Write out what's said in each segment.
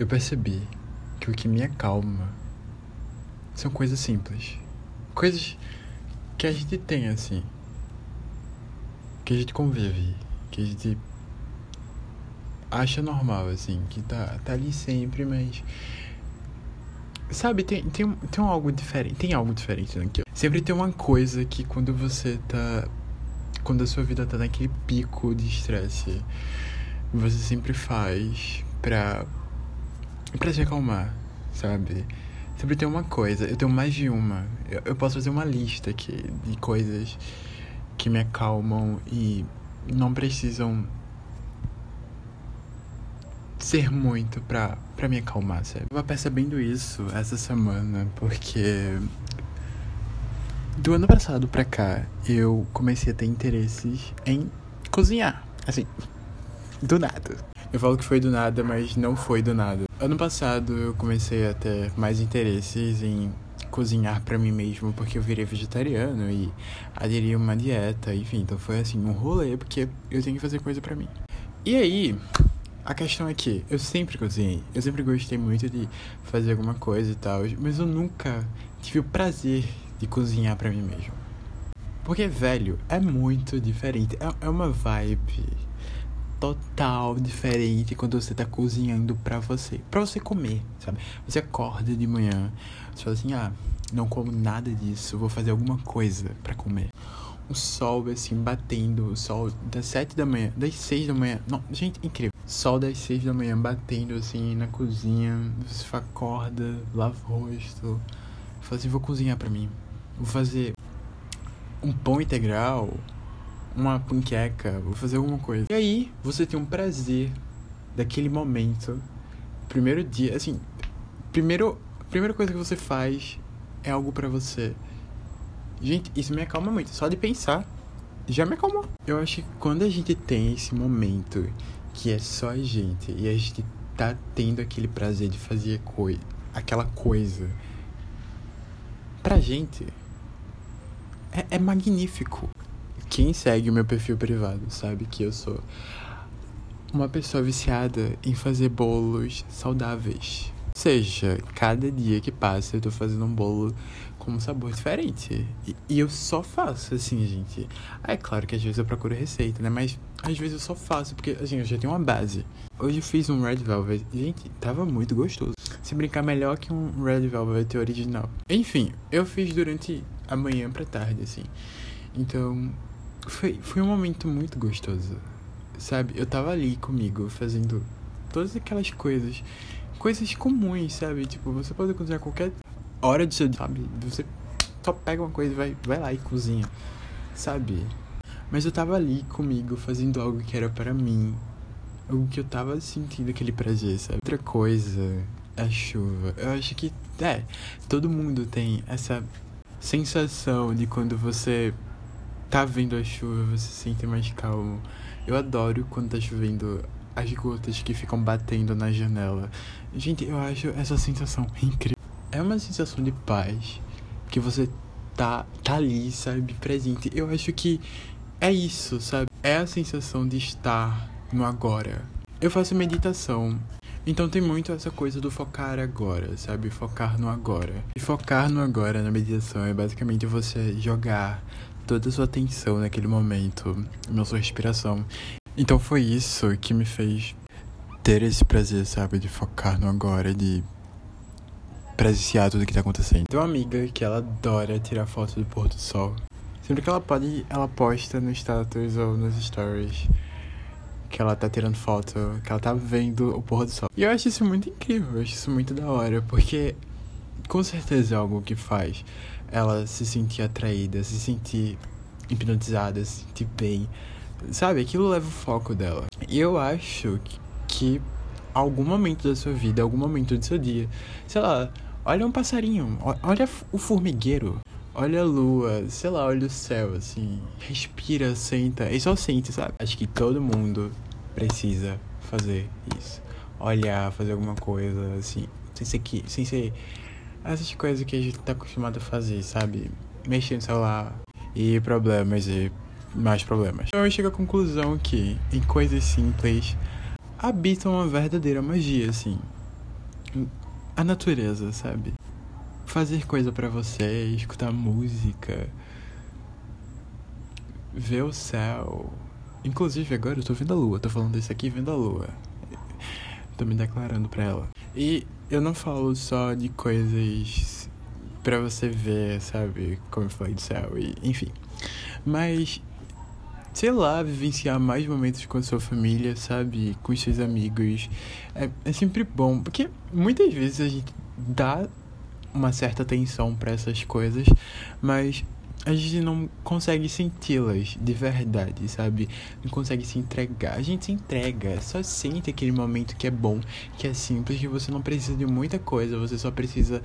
Eu percebi que o que me acalma são coisas simples. Coisas que a gente tem assim. Que a gente convive. Que a gente acha normal, assim. Que tá, tá ali sempre, mas. Sabe, tem, tem, tem algo diferente. Tem algo diferente aqui. Sempre tem uma coisa que quando você tá. Quando a sua vida tá naquele pico de estresse, você sempre faz pra. Pra se acalmar, sabe? Sempre tem uma coisa. Eu tenho mais de uma. Eu, eu posso fazer uma lista aqui de coisas que me acalmam e não precisam ser muito pra, pra me acalmar, sabe? Eu tava percebendo isso essa semana, porque do ano passado pra cá eu comecei a ter interesses em cozinhar. Assim, do nada. Eu falo que foi do nada, mas não foi do nada. Ano passado eu comecei a ter mais interesses em cozinhar para mim mesmo porque eu virei vegetariano e aderi a uma dieta, enfim, então foi assim um rolê porque eu tenho que fazer coisa para mim. E aí, a questão é que eu sempre cozinhei, eu sempre gostei muito de fazer alguma coisa e tal, mas eu nunca tive o prazer de cozinhar para mim mesmo. Porque, velho, é muito diferente. É, é uma vibe total diferente quando você tá cozinhando para você. para você comer, sabe? Você acorda de manhã, você fala assim, ah, não como nada disso, vou fazer alguma coisa para comer o sol assim batendo, o sol das sete da manhã, das seis da manhã. Não, gente, incrível. Sol das seis da manhã batendo assim na cozinha, você acorda, lava o rosto, fala assim, vou cozinhar para mim. Vou fazer um pão integral, uma panqueca, vou fazer alguma coisa. E aí, você tem um prazer daquele momento. Primeiro dia, assim, primeiro, primeira coisa que você faz é algo para você. Gente, isso me acalma muito. Só de pensar, já me acalmou. Eu acho que quando a gente tem esse momento que é só a gente e a gente tá tendo aquele prazer de fazer coi aquela coisa pra gente, é, é magnífico. Quem segue o meu perfil privado sabe que eu sou uma pessoa viciada em fazer bolos saudáveis. Ou seja, cada dia que passa eu tô fazendo um bolo com um sabor diferente. E, e, eu só faço, assim, gente. Ah, é claro que às vezes eu procuro receita, né? Mas às vezes eu só faço, porque, assim, eu já tenho uma base. Hoje eu fiz um Red Velvet. Gente, tava muito gostoso. Se brincar melhor que um Red Velvet original. Enfim, eu fiz durante a manhã pra tarde, assim. Então, foi, foi um momento muito gostoso. Sabe? Eu tava ali comigo, fazendo todas aquelas coisas coisas comuns, sabe? Tipo, você pode cozinhar qualquer hora do seu dia, sabe? Você só pega uma coisa e vai, vai lá e cozinha, sabe? Mas eu tava ali comigo fazendo algo que era para mim, algo que eu tava sentindo aquele prazer, sabe? Outra coisa a chuva. Eu acho que, é, todo mundo tem essa sensação de quando você tá vendo a chuva, você se sente mais calmo. Eu adoro quando tá chovendo as gotas que ficam batendo na janela. Gente, eu acho essa sensação incrível. É uma sensação de paz que você tá, tá ali, sabe, presente. Eu acho que é isso, sabe? É a sensação de estar no agora. Eu faço meditação. Então tem muito essa coisa do focar agora, sabe? Focar no agora. E focar no agora na meditação é basicamente você jogar toda sua atenção naquele momento, na sua respiração. Então foi isso que me fez ter esse prazer, sabe? De focar no agora, de presenciar tudo que tá acontecendo. Tem uma amiga que ela adora tirar foto do pôr do sol. Sempre que ela pode, ela posta no status ou nos stories que ela tá tirando foto, que ela tá vendo o pôr do sol. E eu acho isso muito incrível, eu acho isso muito da hora, porque com certeza é algo que faz ela se sentir atraída, se sentir hipnotizada, se sentir bem Sabe, aquilo leva o foco dela. E eu acho que algum momento da sua vida, algum momento do seu dia, sei lá, olha um passarinho, olha o formigueiro, olha a lua, sei lá, olha o céu, assim, respira, senta, e só sente, sabe? Acho que todo mundo precisa fazer isso. Olhar, fazer alguma coisa, assim, sem ser que, sem ser essas coisas que a gente tá acostumado a fazer, sabe? Mexer no celular e problemas e mais problemas. Então eu chego à conclusão que, em coisas simples, habita uma verdadeira magia, assim. a natureza, sabe? Fazer coisa para você, escutar música, ver o céu. Inclusive agora eu tô vendo a lua, tô falando isso aqui vendo a lua. Tô me declarando pra ela. E eu não falo só de coisas para você ver, sabe? Como eu falei do céu, e, enfim. Mas, sei lá, vivenciar mais momentos com a sua família, sabe? Com os seus amigos. É, é sempre bom, porque muitas vezes a gente dá uma certa atenção para essas coisas, mas a gente não consegue senti-las de verdade, sabe? Não consegue se entregar. A gente se entrega, só sente aquele momento que é bom, que é simples, que você não precisa de muita coisa, você só precisa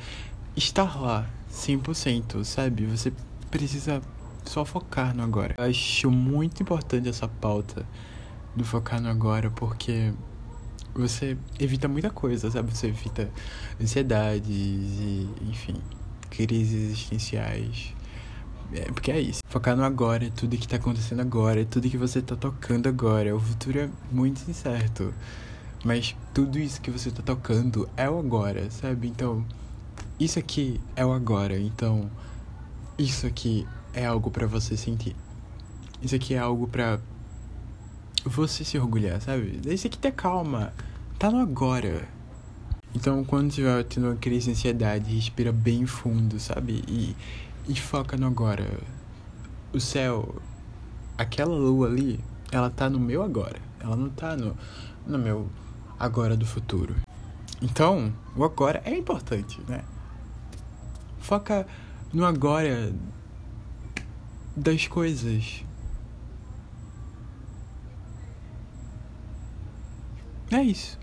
estar lá 100%, sabe? Você precisa só focar no agora. Eu acho muito importante essa pauta do focar no agora, porque você evita muita coisa, sabe? Você evita ansiedades e, enfim, crises existenciais. É, porque é isso. Focar no agora, é tudo que tá acontecendo agora, é tudo que você tá tocando agora. O futuro é muito incerto. Mas tudo isso que você tá tocando é o agora, sabe? Então, isso aqui é o agora. Então, isso aqui é algo para você sentir. Isso aqui é algo para você se orgulhar, sabe? Isso aqui ter calma. Tá no agora. Então, quando tiver tendo uma crise de ansiedade, respira bem fundo, sabe? E e foca no agora. O céu, aquela lua ali, ela tá no meu agora. Ela não tá no, no meu agora do futuro. Então, o agora é importante, né? Foca no agora das coisas. É isso.